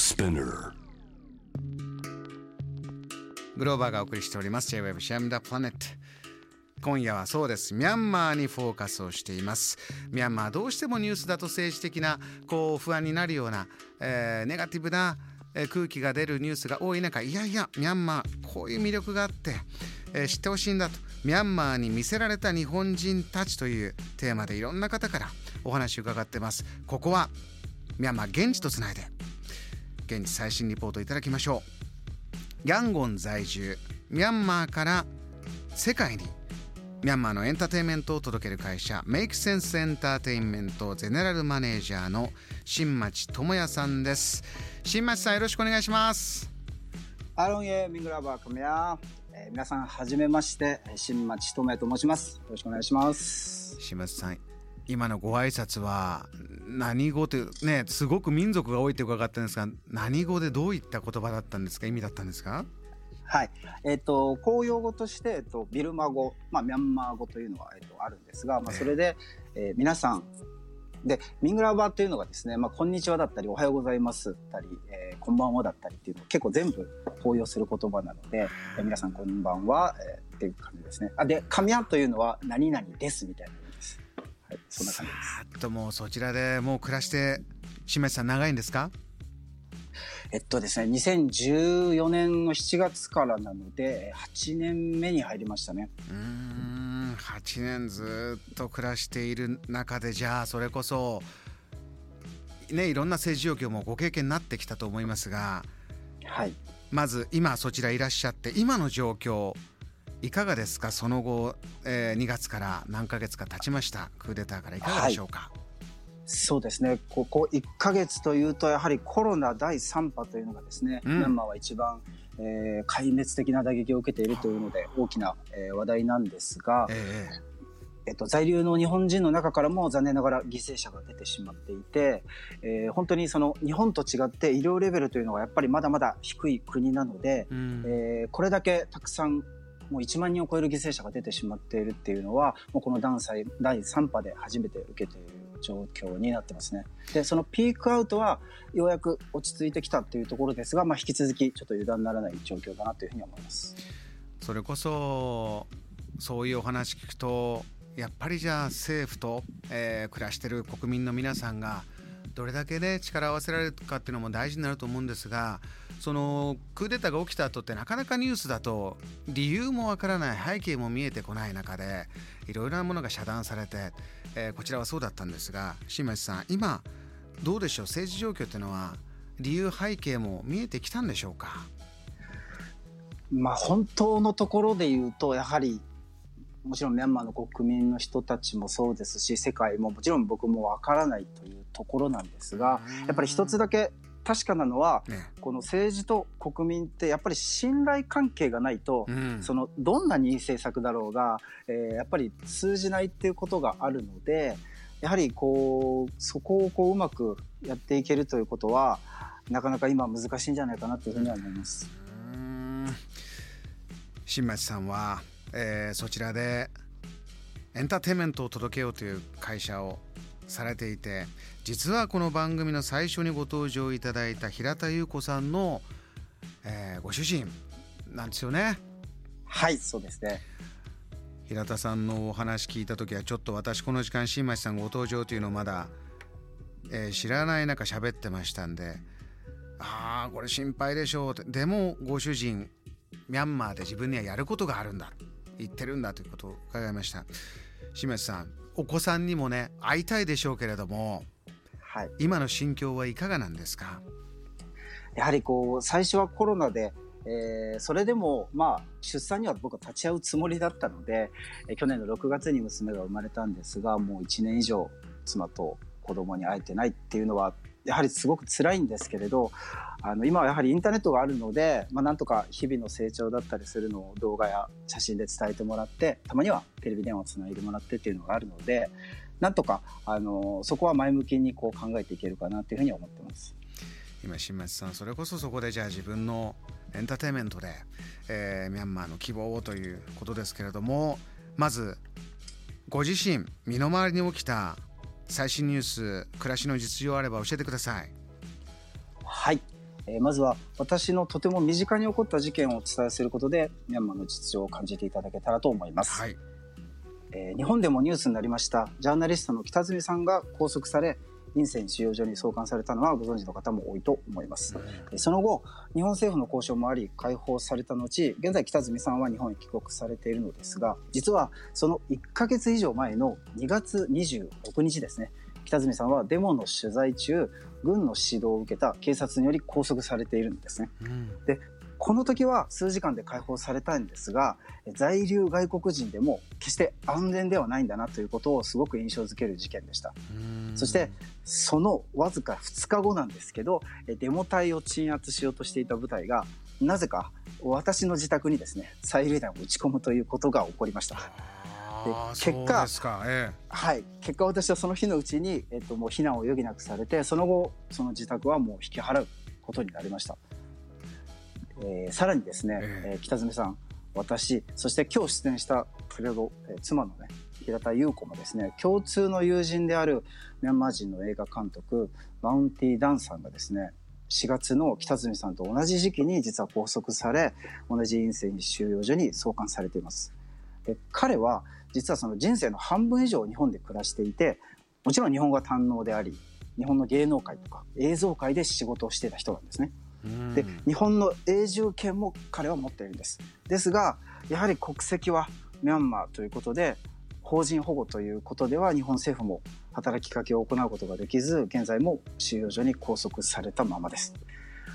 Spinner グローバーがお送りしております。J-Web シェムダプラネット。今夜はそうです。ミャンマーにフォーカスをしています。ミャンマーどうしてもニュースだと政治的なこう不安になるような、えー、ネガティブな空気が出るニュースが多い中いやいやミャンマーこういう魅力があって、えー、知ってほしいんだと。ミャンマーに見せられた日本人たちというテーマでいろんな方からお話を伺ってます。ここはミャンマー現地とつないで。現地最新リポートいただきましょう。ヤンゴン在住ミャンマーから世界にミャンマーのエンターテインメントを届ける会社メイクセンスエンターテインメントゼネラルマネージャーの新町智也さんです。新町さんよろしくお願いします。アロンエミングラバーカメア、えー、皆さんはじめまして。新町智也と申します。よろしくお願いします。新町さん今のご挨拶は何語ってねすごく民族が多いって伺ったんですが何語でどういった言葉だったんですか？意味だったんですか？はい。えっ、ー、と、公用語として、えっ、と、ビルマ語、まあ、ミャンマー語というのは、えっ、と、あるんですが、まあ、それで、えー、皆さん、で、ミングラバーっていうのがですね、まあ、こんにちはだったり、おはようございますだったり、えー、こんばんはだったりっていうのを結構全部応用する言葉なので、えー、皆さんこんばんは、えー、っていう感じですね。あ、で、神谷というのは何々ですみたいな。はい、そんな感じです。ともうそちらでもう暮らして、しめさん長いんですか？えっとですね、2014年の7月からなので、8年目に入りましたね。うん、8年ずっと暮らしている中で、じゃあ、それこそ、ね、いろんな政治状況もご経験になってきたと思いますが、はい。まず、今そちらいらっしゃって、今の状況、いかがですか？その後、えー、2月から何ヶ月か経ちました。クーデターからい。かがでしょうか、はいそうですね。ここ1ヶ月というと、やはりコロナ第3波というのがですね、うん、ミャンマーは一番、えー、壊滅的な打撃を受けているというので、大きな、えー、話題なんですが、えーえっと、在留の日本人の中からも残念ながら犠牲者が出てしまっていて、えー、本当にその日本と違って医療レベルというのがやっぱりまだまだ低い国なので、うん、えー、これだけたくさんもう1万人を超える犠牲者が出てしまっているっていうのは、もうこの第3波で初めて受けている状況になってますね。で、そのピークアウトはようやく落ち着いてきたっていうところですが、まあ、引き続きちょっと油断ならない状況だなというふうに思います。それこそ、そういうお話聞くと、やっぱりじゃあ政府と、えー、暮らしてる国民の皆さんがどれだけね力を合わせられるかっていうのも大事になると思うんですがそのクーデターが起きた後ってなかなかニュースだと理由もわからない背景も見えてこない中でいろいろなものが遮断されて、えー、こちらはそうだったんですが新町さん今どうでしょう？政治状況っていうのは理由背景も見えてきたんでしょうか？まあ本当のところで言うとやはりもちろんミャンマーの国民の人たちもそうですし世界ももちろん僕もわからないというところなんですがやっぱり一つだけ確かなのは、ね、この政治と国民ってやっぱり信頼関係がないと、うん、そのどんなにいい政策だろうが、えー、やっぱり通じないっていうことがあるのでやはりこうそこをこううまくやっていけるということはなかなか今難しいんじゃないかなというふうには思います。新町さんはえー、そちらでエンターテインメントを届けようという会社をされていて実はこの番組の最初にご登場いただいた平田優子さんの、えー、ご主人なんですよね。はいそうですね。平田さんのお話聞いた時はちょっと私この時間新町さんご登場というのをまだ、えー、知らない中喋ってましたんでああこれ心配でしょうって。でもご主人ミャンマーで自分にはやることがあるんだ言ってるんだということを伺いました。清水さんお子さんにもね会いたいでしょうけれども、はい、今の心境はいかがなんですか？やはりこう最初はコロナでえー、それでも、まあ、出産には僕は立ち会うつもりだったので、えー、去年の6月に娘が生まれたんですが、もう1年以上妻と子供に会えてないっていうのはやはりすごく辛いんですけれどあの今はやはりインターネットがあるので、まあ、なんとか日々の成長だったりするのを動画や写真で伝えてもらってたまにはテレビ電話をつないでもらってっていうのがあるのでなんとかあのそこは前向きにこう考えていけるかなというふうに思ってます。今新町さんそれこそそこでじゃあ自分のエンターテインメントで、えー、ミャンマーの希望をということですけれどもまずご自身身の回りに起きた最新ニュース暮らしの実情あれば教えてください。はい。えー、まずは私のとても身近に起こった事件をお伝えすることでミャンマーの実情を感じていただけたらと思います、はい、えー、日本でもニュースになりましたジャーナリストの北住さんが拘束され院泉収容所に送還されたのはご存知の方も多いと思います。その後、日本政府の交渉もあり、解放された後、現在北住さんは日本へ帰国されているのですが、実はその1ヶ月以上前の2月26日ですね、北住さんはデモの取材中、軍の指導を受けた警察により拘束されているんですね。うん、でこの時は数時間で解放されたんですが在留外国人でも決して安全ではないんだなということをすごく印象づける事件でしたそしてそのわずか2日後なんですけどデモ隊を鎮圧しようとしていた部隊がなぜか私の自宅にですね催涙弾を撃ち込むということが起こりました。で結果、ええ、はい。結果私はその日のうちに、えっと、もう避難を余儀なくされてその後その自宅はもう引き払うことになりました。えー、さらにですね、えー、北爪さん私そして今日出演した先ほど、えー、妻のね平田優子もですね共通の友人であるミャンマー人の映画監督マウンティ・ダンさんがですね4月の北住さんと同じ時期に実は拘束され同じ陰性収容所に送還されています。で彼は実はその人生の半分以上日本で暮らしていてもちろん日本語が堪能であり日本の芸能界とか映像界で仕事をしていた人なんですね。で日本の永住権も彼は持っているんです。ですがやはり国籍はミャンマーということで邦人保護ということでは日本政府も働きかけを行うことができず現在も収容所に拘束されたままです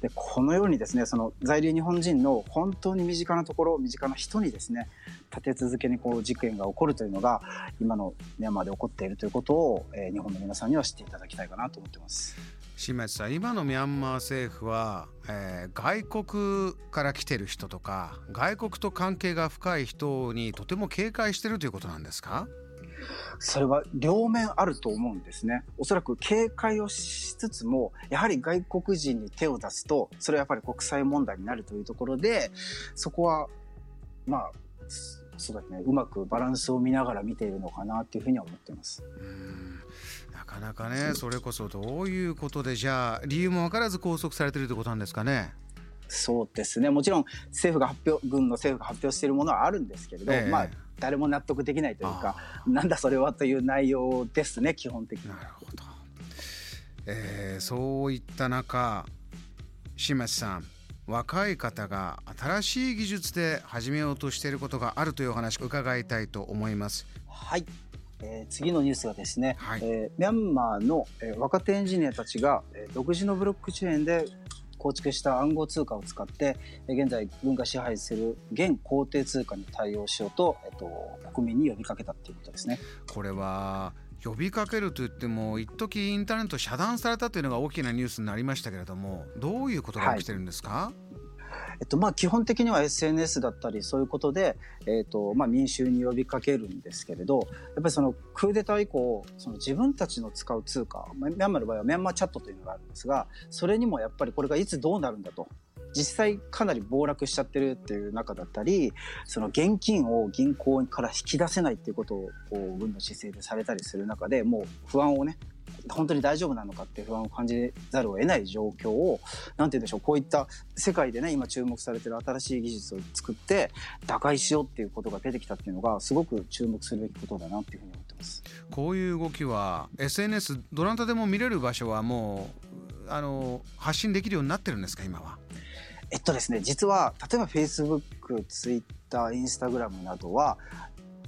でこのようにですねその在留日本人の本当に身近なところ身近な人にですね立て続けにこう事件が起こるというのが今のミャンマーで起こっているということを、えー、日本の皆さんには知っていただきたいかなと思ってます。新町さん今のミャンマー政府は、えー、外国から来てる人とか外国と関係が深い人にとても警戒してるということなんですか？それは両面あると思うんですね。おそらく警戒をしつつも、やはり外国人に手を出すと、それはやっぱり国際問題になるというところで、そこは、まあ、そうだね、うまくバランスを見ながら見ているのかなっていうふうには思っています。なかなかね、それこそどういうことで、じゃあ、理由も分からず拘束されてるってことなんですかね？そうですね。もちろん政府が発表軍の政府が発表しているものはあるんですけれど、えー、まあ誰も納得できないというかなんだそれはという内容ですね基本的に。なるほど、えー、そういった中新町さん若い方が新しい技術で始めようとしていることがあるというお話を伺いたいと思います。はい、えー、次のニュースはですね、はい、えー、ミャンマーの、えー、若手エンジニアたちが、えー、独自のブロックチェーンで構築した暗号通貨を使って現在軍が支配する現法定通貨に対応しようと、えっと、国民に呼びかけたということですね。これは呼びかけるといっても一時インターネット遮断されたというのが大きなニュースになりましたけれどもどういうことが起きてるんですか、はい。えっと、まあ基本的には SNS だったりそういうことで、えっとまあ、民衆に呼びかけるんですけれどやっぱりそのクーデター以降その自分たちの使う通貨ミャンマーの場合はミャンマーチャットというのがあるんですがそれにもやっぱりこれがいつどうなるんだと。実際かなり暴落しちゃってるっていう中だったりその現金を銀行から引き出せないっていうことをこう軍の姿勢でされたりする中でもう不安をね本当に大丈夫なのかって不安を感じざるを得ない状況を何て言うんでしょうこういった世界でね今注目されてる新しい技術を作って打開しようっていうことが出てきたっていうのがすごく注目するべきことだなっていうふうに思ってます。こういう動きは SNS どなたでも見れる場所はもうあの発信できるようになってるんですか今は？えっとですね実は例えば Facebook、Twitter、Instagram などは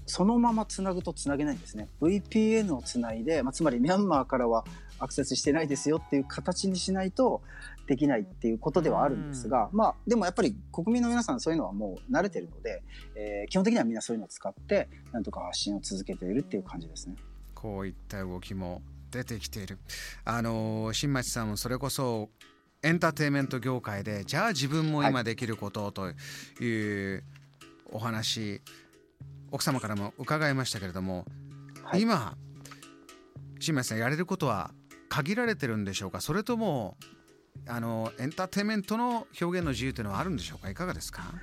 そのままつなぐとつなげないんですね。VPN をつないで、まあ、つまりミャンマーからはアクセスしてないですよっていう形にしないとできないっていうことではあるんですが、まあでもやっぱり国民の皆さんそういうのはもう慣れてるので、えー、基本的にはみんなそういうのを使ってなんとか発信を続けているっていう感じですね。こういった動きも出てきている。あの新町さんもそれこそエンターテインメント業界でじゃあ自分も今できることというお話、はい奥様からも伺いましたけれども、はい、今新町さんやれることは限られてるんでしょうか？それともあのエンターテインメントの表現の自由というのはあるんでしょうか？いかがですか？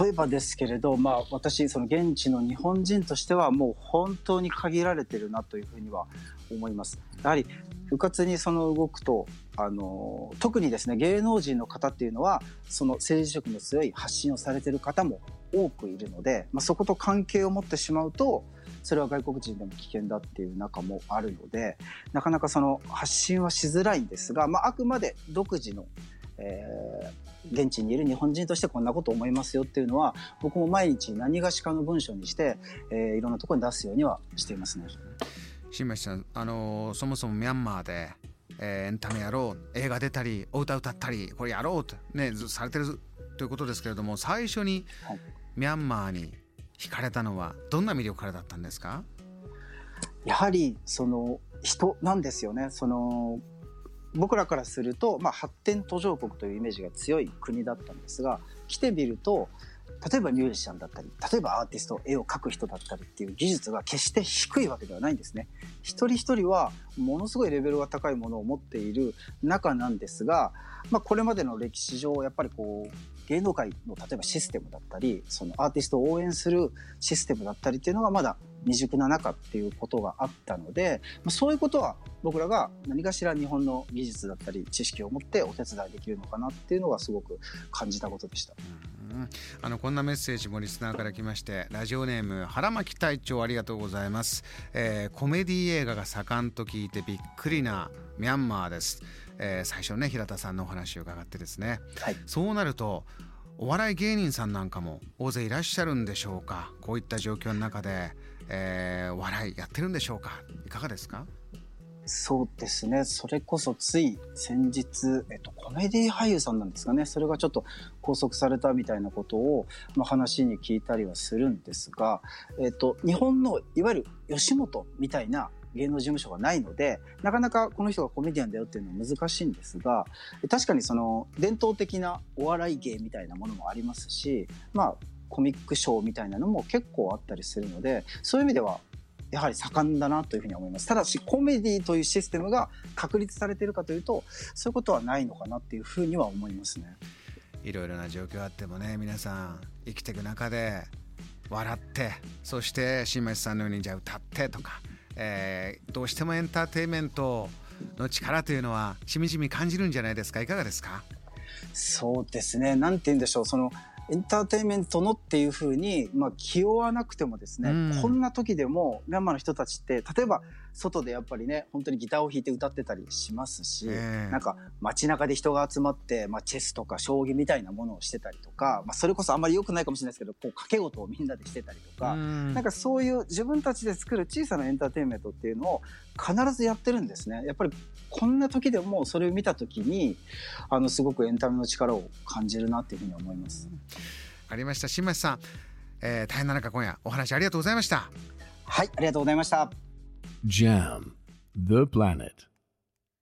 例えばですけれど、まあ、私その現地の日本人としてはもう本当に限られてるなというふうには思います。やはりうかつにその動くとあの特にですね芸能人の方っていうのはその政治色の強い発信をされてる方も多くいるので、まあ、そこと関係を持ってしまうとそれは外国人でも危険だっていう中もあるのでなかなかその発信はしづらいんですが、まあ、あくまで独自の、えー、現地にいる日本人としてこんなこと思いますよっていうのは僕も毎日何がしかの文章にして、えー、いろんなところに出すようにはしていますね。新町さん、あのー、そもそもミャンマーで、えー、エンタメやろう映画出たりお歌歌ったりこれやろうと、ね、されてるということですけれども最初にミャンマーに惹かれたのはどんな魅力からだったんですか？やはりその人なんですよね。その僕らからすると、まあ、発展途上国というイメージが強い国だったんですが来てみると例えばミュージシャンだったり例えばアーティスト絵を描く人だったりっていう技術が決して低いわけではないんですね。一人一人はものすごいレベルが高いものを持っている中なんですが、まあ、これまでの歴史上やっぱりこう芸能界の例えばシステムだったりそのアーティストを応援するシステムだったりっていうのがまだ未熟な中っていうことがあったのでそういうことは僕らが何かしら日本の技術だったり知識を持ってお手伝いできるのかなっていうのがすごく感じたことでした。あのこんなメッセージもリスナーから来ましてラジオネーム原巻隊長ありがとうございます、えー、コメディ映画が盛んと聞いてびっくりなミャンマーです、えー、最初ね平田さんのお話を伺ってですね、はい、そうなるとお笑い芸人さんなんかも大勢いらっしゃるんでしょうか？こういった状況の中で、えー、笑いやってるんでしょうか？いかがですか？そうですね。それこそつい先日、えっと、コメディ俳優さんなんですかね。それがちょっと拘束されたみたいなことを、まあ、話に聞いたりはするんですが、えっと、日本のいわゆる吉本みたいな芸能事務所がないので、なかなかこの人がコメディアンだよっていうのは難しいんですが、確かにその伝統的なお笑い芸みたいなものもありますし、まあ、コミックショーみたいなのも結構あったりするので、そういう意味ではやはり盛んだなというふうに思います。ただし、コメディというシステムが確立されているかというと、そういうことはないのかなっていうふうには思いますね。いろいろな状況あってもね、皆さん生きていく中で笑って、そして新町さんのようにじゃあ歌ってとか、えー、どうしてもエンターテインメントの力というのはしみじみ感じるんじゃないですか？いかがですか？そうですね。なんて言うんでしょう。そのエンターテインメントのっていうふうに、まあ、気負わなくてもですね、うん、こんな時でもミャンマーの人たちって例えば外でやっぱりね本当にギターを弾いて歌ってたりしますし、えー、なんか街中で人が集まって、まあ、チェスとか将棋みたいなものをしてたりとか、まあ、それこそあんまり良くないかもしれないですけどこう掛け事をみんなでしてたりとか、うん、なんかそういう自分たちで作る小さなエンターテインメントっていうのを必ずやってるんですね。やっぱりこんな時でもそれを見た時にあのすごくエンタメの力を感じるなっていうふうに思います。ありました。新町さん、えー、大変な中今夜お話ありがとうございました。はいありがとうございました JAM The Planet